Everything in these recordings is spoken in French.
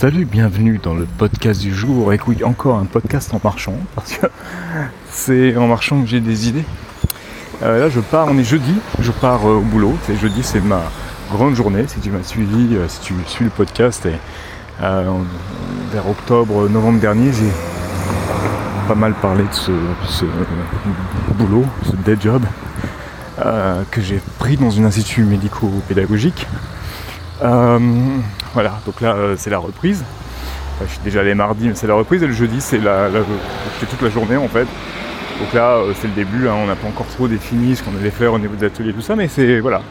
Salut, bienvenue dans le podcast du jour. Écoute, encore un podcast en marchant, parce que c'est en marchant que j'ai des idées. Euh, là, je pars, on est jeudi, je pars euh, au boulot. Jeudi, c'est ma grande journée. Si tu m'as suivi, euh, si tu suis le podcast, et, vers octobre, novembre dernier, j'ai pas mal parlé de ce, ce boulot, ce day job, que j'ai pris dans une institut médico-pédagogique. Voilà, donc là euh, c'est la reprise. je suis déjà allé mardi, mais c'est la reprise et le jeudi c'est toute la journée en fait. Donc là euh, c'est le début, hein. on n'a pas encore trop défini ce qu'on allait faire au niveau des ateliers tout ça, mais c'est voilà,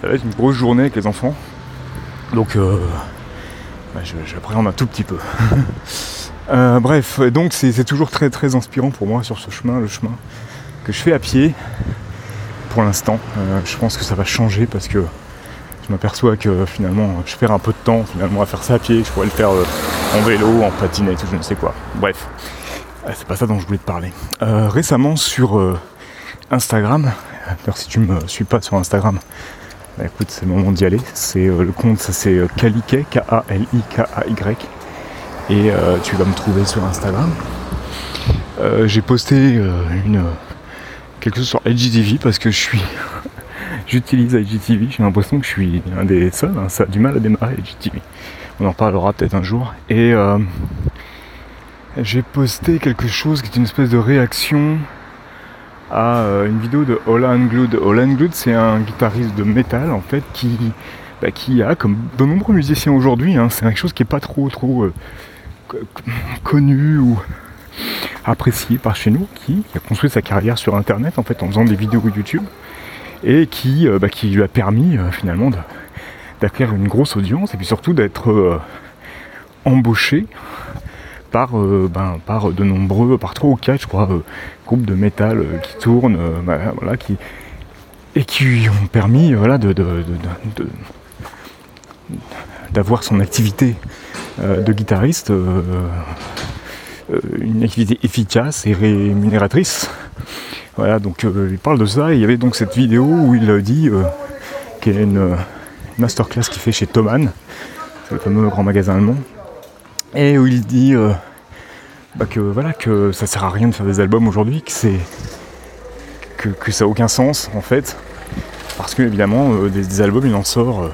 ça va être une grosse journée avec les enfants. Donc euh, j'appréhende un tout petit peu. bref, donc c'est toujours très très inspirant pour moi sur ce chemin, le chemin que je fais à pied pour l'instant. je pense que ça va changer parce que je m'aperçois que finalement je perds un peu de temps finalement à faire ça à pied, je pourrais le faire euh, en vélo, en patinette, je ne sais quoi. Bref, euh, c'est pas ça dont je voulais te parler. Euh, récemment sur Instagram, alors si tu me suis pas sur Instagram, bah, écoute c'est le moment d'y aller. C'est le compte, ça c'est Kalike, K-A-L-I-K-A-Y. Et tu vas me trouver sur Instagram. J'ai posté une quelque chose sur LGTV parce que je suis J'utilise IGTV, j'ai l'impression que je suis un des seuls, hein, ça a du mal à démarrer IGTV. On en parlera peut-être un jour. Et euh, j'ai posté quelque chose qui est une espèce de réaction à euh, une vidéo de Ola Glood. Ola Glood, c'est un guitariste de métal en fait qui, bah, qui a, comme de nombreux musiciens aujourd'hui, hein, c'est quelque chose qui est pas trop trop euh, connu ou apprécié par chez nous, qui a construit sa carrière sur internet en fait en faisant des vidéos YouTube et qui, euh, bah, qui lui a permis euh, finalement d'acquérir une grosse audience et puis surtout d'être euh, embauché par, ben, par de nombreux, par trois ou quatre, je crois, groupes de métal qui tournent, bah, voilà, et qui lui ont permis voilà, d'avoir son activité de guitariste, une activité efficace et rémunératrice. Voilà, donc euh, il parle de ça. Et il y avait donc cette vidéo où il dit euh, qu'il y a une, masterclass qu'il fait chez Thomann, le fameux grand magasin allemand, et où il dit euh, bah, que voilà que ça sert à rien de faire des albums aujourd'hui, que c'est que, ça n'a aucun sens en fait, parce que évidemment des, albums il en sort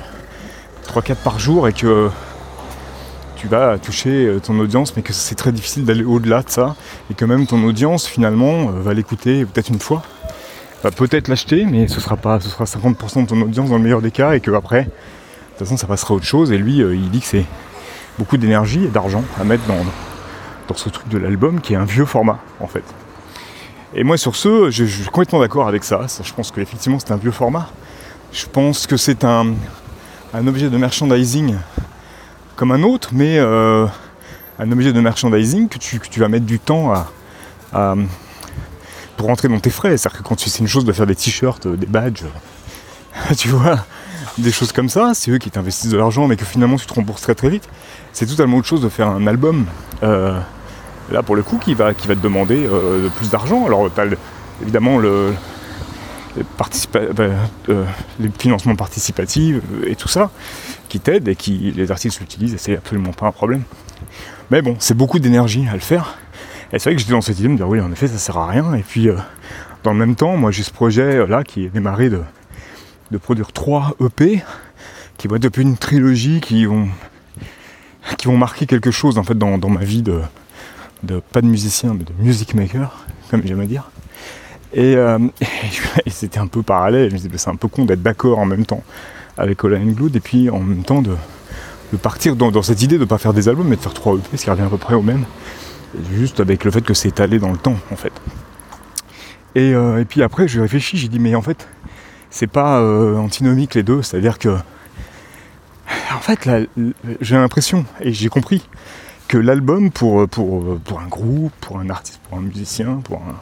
3-4 par jour et que tu vas toucher euh, ton audience, mais que c'est très difficile d'aller au-delà de ça, et que même ton audience finalement euh, va l'écouter peut-être une fois, va peut-être l'acheter, mais ce sera pas, ce sera 50% de ton audience dans le meilleur des cas, et que après, de toute façon, ça passera à autre chose. Et lui, euh, il dit que c'est beaucoup d'énergie et d'argent à mettre dans, dans ce truc de l'album qui est un vieux format en fait. Et moi sur ce, je, suis complètement d'accord avec ça. Je pense qu'effectivement c'est un vieux format. Je pense que c'est un, un objet de merchandising comme un autre, mais euh, un objet de merchandising que tu, vas mettre du temps à, pour rentrer dans tes frais. C'est-à-dire que quand tu c'est une chose de faire des t-shirts, des badges, tu vois, des choses comme ça, c'est eux qui t'investissent de l'argent, mais que finalement tu te rembourses très très vite. C'est totalement autre chose de faire un album. Euh, là pour le coup qui va, qui va te demander euh, plus d'argent. Alors évidemment le, ben, les financements participatifs et tout ça qui t'aident et qui les artistes l'utilisent et c'est absolument pas un problème. Mais bon, c'est beaucoup d'énergie à le faire. Et c'est vrai que j'étais dans cette idée de me dire oui, en effet, ça sert à rien. Et puis, euh, dans le même temps, moi j'ai ce projet euh, là qui est démarré de, de produire trois EP qui vont être depuis une trilogie qui vont, qui vont marquer quelque chose en fait dans, ma vie de, de, pas de musicien, mais de music maker, comme j'aime à dire. Euh, et, c'était un peu parallèle, je me disais, c'est un peu con d'être d'accord en même temps avec Colin Glood et puis en même temps de, partir dans, cette idée de ne pas faire des albums mais de faire trois EP, ce qui revient à peu près au même. juste avec le fait que c'est étalé dans le temps en fait. Et, euh, puis après je réfléchis, j'ai dit mais en fait c'est pas euh, antinomique les deux, c'est-à-dire que en fait j'ai l'impression et j'ai compris que l'album pour, pour un groupe, pour un artiste, pour un musicien, pour un,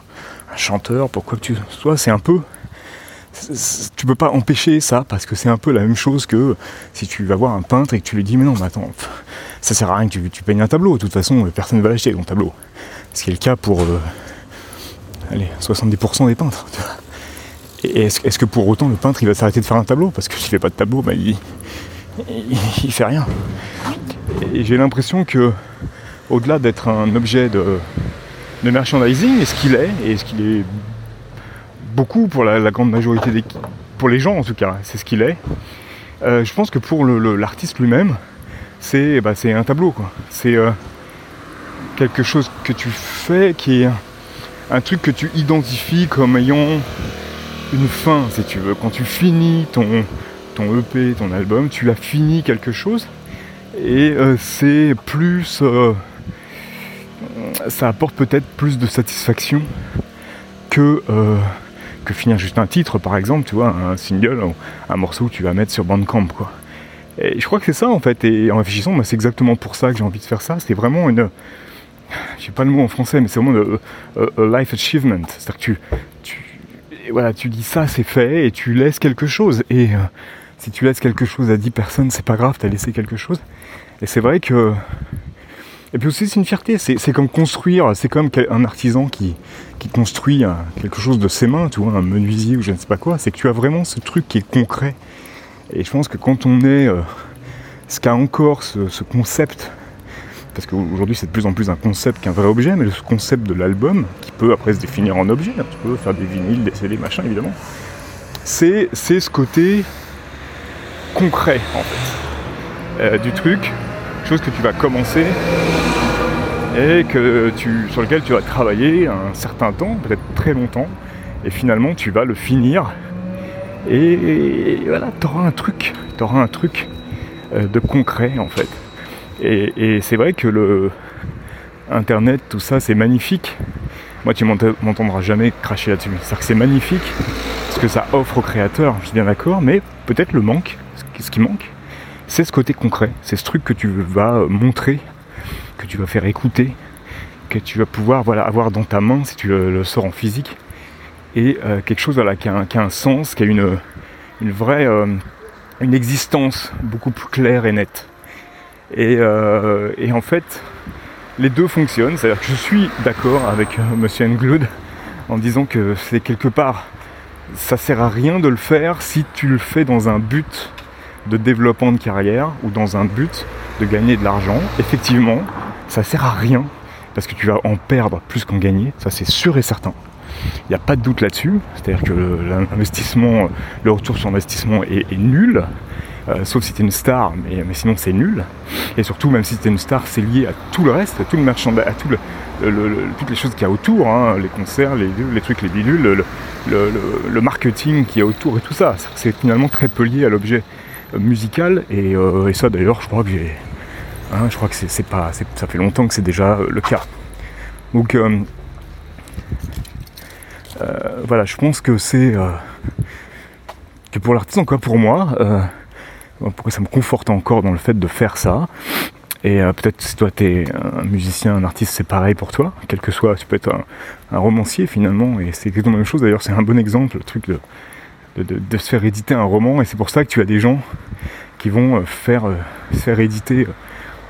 chanteur, pour quoi que tu sois, c'est un peu. Tu peux pas empêcher ça parce que c'est un peu la même chose que si tu vas voir un peintre et que tu lui dis mais non mais attends ça sert à rien que tu, peignes un tableau. De toute façon personne ne va l'acheter ton tableau. Ce qui est le cas pour euh, allez 70% des peintres et est-ce, que pour autant le peintre il va s'arrêter de faire un tableau? Parce que s'il fait pas de tableau bah, il, il, fait rien. Et j'ai l'impression que, au-delà d'être un objet de, de merchandising, et ce qu'il est, et ce qu'il est beaucoup pour la, grande majorité des pour les gens en tout cas, c'est ce qu'il est. Euh, je pense que pour l'artiste lui-même, c'est bah, un tableau. C'est euh, quelque chose que tu fais qui est un truc que tu identifies comme ayant une fin, si tu veux. Quand tu finis ton, ton EP, ton album, tu as fini quelque chose et euh, c'est plus. Euh, ça apporte peut-être plus de satisfaction que, euh, que finir juste un titre, par exemple, tu vois, un single, un morceau que tu vas mettre sur Bandcamp, quoi. Et je crois que c'est ça en fait, et en réfléchissant, c'est exactement pour ça que j'ai envie de faire ça. C'est vraiment une, je sais pas le mot en français, mais c'est vraiment un life achievement. C'est-à-dire que tu, tu, voilà, tu dis ça, c'est fait, et tu laisses quelque chose. Et si tu laisses quelque chose à 10 personnes, c'est pas grave, tu as laissé quelque chose. Et c'est vrai que. Et puis aussi, c'est une fierté. C'est comme construire, c'est comme un artisan qui, qui construit quelque chose de ses mains, tu vois, un menuisier ou je ne sais pas quoi. C'est que tu as vraiment ce truc qui est concret. Et je pense que quand on est. Euh, ce qu'a encore ce, concept, parce qu'aujourd'hui c'est de plus en plus un concept qu'un vrai objet, mais ce concept de l'album, qui peut après se définir en objet, tu peux faire des vinyles, des CD, machin évidemment, c'est ce côté concret en fait euh, du truc, chose que tu vas commencer et que tu, sur lequel tu vas travailler un certain temps, peut-être très longtemps, et finalement tu vas le finir et, voilà, tu auras un truc, tu auras un truc euh, de concret en fait. Et, c'est vrai que le internet, tout ça, c'est magnifique. Moi, tu m'entendras jamais cracher là-dessus. C'est-à-dire que c'est magnifique ce que ça offre aux créateurs, je suis bien d'accord, mais peut-être le manque, ce qui manque, c'est ce côté concret, c'est ce truc que tu vas montrer, que tu vas faire écouter, que tu vas pouvoir avoir dans ta main si tu le, sors en physique, et euh, quelque chose voilà, qui, a un, sens, qui a une, vraie euh, existence beaucoup plus claire et nette. Et, euh, et en fait, les deux fonctionnent, c'est-à-dire que je suis d'accord avec Monsieur Engloud en disant que c'est quelque part, ça sert à rien de le faire si tu le fais dans un but de développement de carrière ou dans un but de gagner de l'argent, effectivement, ça sert à rien parce que tu vas en perdre plus qu'en gagner, ça c'est sûr et certain. Il n'y a pas de doute là-dessus, c'est-à-dire que l'investissement, le retour sur investissement est, nul, euh, sauf si tu es une star, mais, sinon c'est nul. Et surtout, même si tu es une star, c'est lié à tout le reste, à tout le merchandising, à toutes les choses qu'il y a autour, hein, les concerts, les, les, trucs, les bidules, le, marketing qu'il y a autour et tout ça. C'est finalement très peu lié à l'objet musical euh, et, ça d'ailleurs je crois que j'ai hein, je crois que c'est pas ça fait longtemps que c'est déjà euh, le cas. Donc euh, voilà je pense que c'est que pour l'artiste quoi pour moi pourquoi ça me conforte encore dans le fait de faire ça. Et peut-être si toi tu es un musicien, un artiste, c'est pareil pour toi, quel que soit, tu peux être un, romancier finalement, et c'est exactement la même chose. D'ailleurs, c'est un bon exemple, le truc de, de, se faire éditer un roman et c'est pour ça que tu as des gens qui vont euh, faire, euh, se faire éditer euh,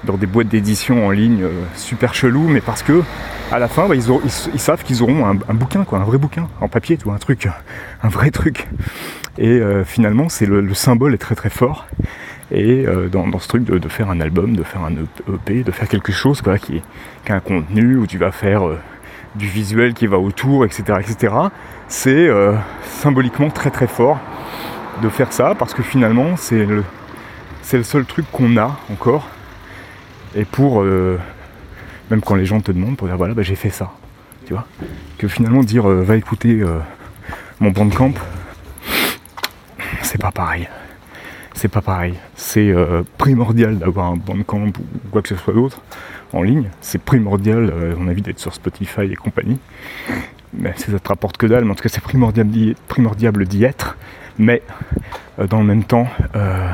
dans des boîtes d'édition en ligne super chelou mais parce que à la fin bah, ils, savent qu'ils auront un, bouquin quoi un vrai bouquin en papier vois un truc un vrai truc. Et finalement c'est le, symbole est très très fort. Et dans, ce truc de, faire un album de faire un EP de faire quelque chose quoi, qui, qui a un contenu où tu vas faire du visuel qui va autour, etc. etc. C'est euh, symboliquement très très fort de faire ça parce que finalement c'est le, seul truc qu'on a encore. Et pour, euh, même quand les gens te demandent, pour dire voilà, bah, j'ai fait ça, tu vois, que finalement dire euh, va écouter mon bandcamp, c'est pas pareil. C'est pas pareil. C'est primordial d'avoir un bandcamp ou quoi que ce soit d'autre en ligne. C'est primordial, euh, on a envie d'être sur Spotify et compagnie. Mais ça te rapporte que dalle, mais en tout cas c'est primordial, primordial d'y être. Mais euh, dans le même temps, euh,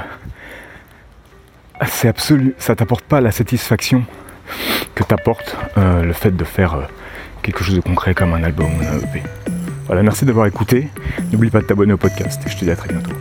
c'est absolu, ça t'apporte pas la satisfaction que t'apporte le fait de faire quelque chose de concret comme un album ou un EP. Voilà, merci d'avoir écouté. N'oublie pas de t'abonner au podcast et je te dis à très bientôt.